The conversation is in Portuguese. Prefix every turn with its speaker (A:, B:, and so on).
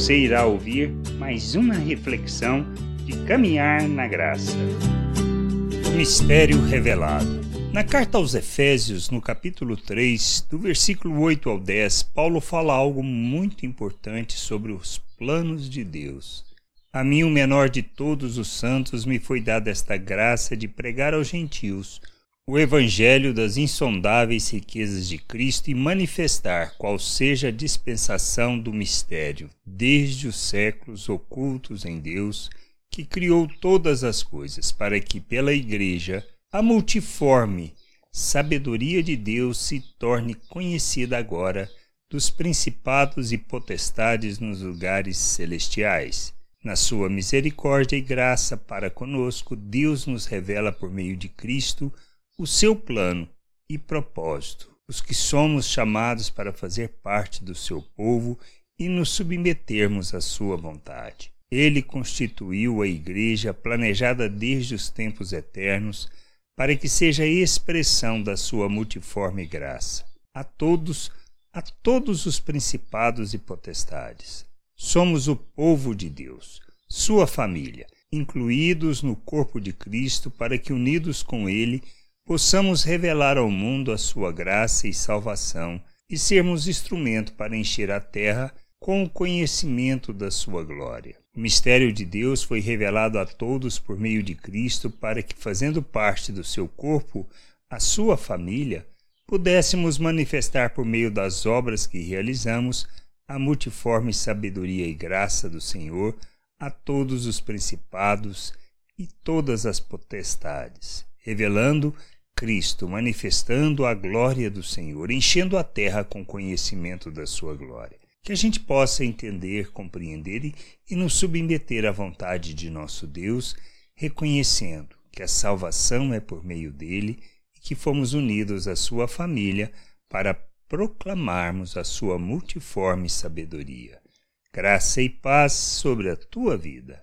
A: você irá ouvir mais uma reflexão de caminhar na graça. Mistério revelado. Na carta aos Efésios, no capítulo 3, do versículo 8 ao 10, Paulo fala algo muito importante sobre os planos de Deus. A mim, o menor de todos os santos, me foi dada esta graça de pregar aos gentios o evangelho das insondáveis riquezas de Cristo e manifestar qual seja a dispensação do mistério, desde os séculos ocultos em Deus, que criou todas as coisas, para que pela Igreja a multiforme sabedoria de Deus se torne conhecida agora dos principados e potestades nos lugares celestiais. Na sua misericórdia e graça para conosco, Deus nos revela por meio de Cristo o seu plano e propósito, os que somos chamados para fazer parte do seu povo e nos submetermos à sua vontade. Ele constituiu a Igreja planejada desde os tempos eternos para que seja expressão da sua multiforme graça a todos, a todos os principados e potestades. Somos o povo de Deus, sua família, incluídos no corpo de Cristo, para que unidos com ele possamos revelar ao mundo a sua graça e salvação e sermos instrumento para encher a terra com o conhecimento da sua glória. O mistério de Deus foi revelado a todos por meio de Cristo para que, fazendo parte do seu corpo, a sua família, pudéssemos manifestar por meio das obras que realizamos a multiforme sabedoria e graça do Senhor a todos os principados e todas as potestades, revelando Cristo, manifestando a glória do Senhor, enchendo a terra com conhecimento da sua glória. Que a gente possa entender, compreender e, e nos submeter à vontade de nosso Deus, reconhecendo que a salvação é por meio dele e que fomos unidos à sua família para proclamarmos a sua multiforme sabedoria. Graça e paz sobre a tua vida.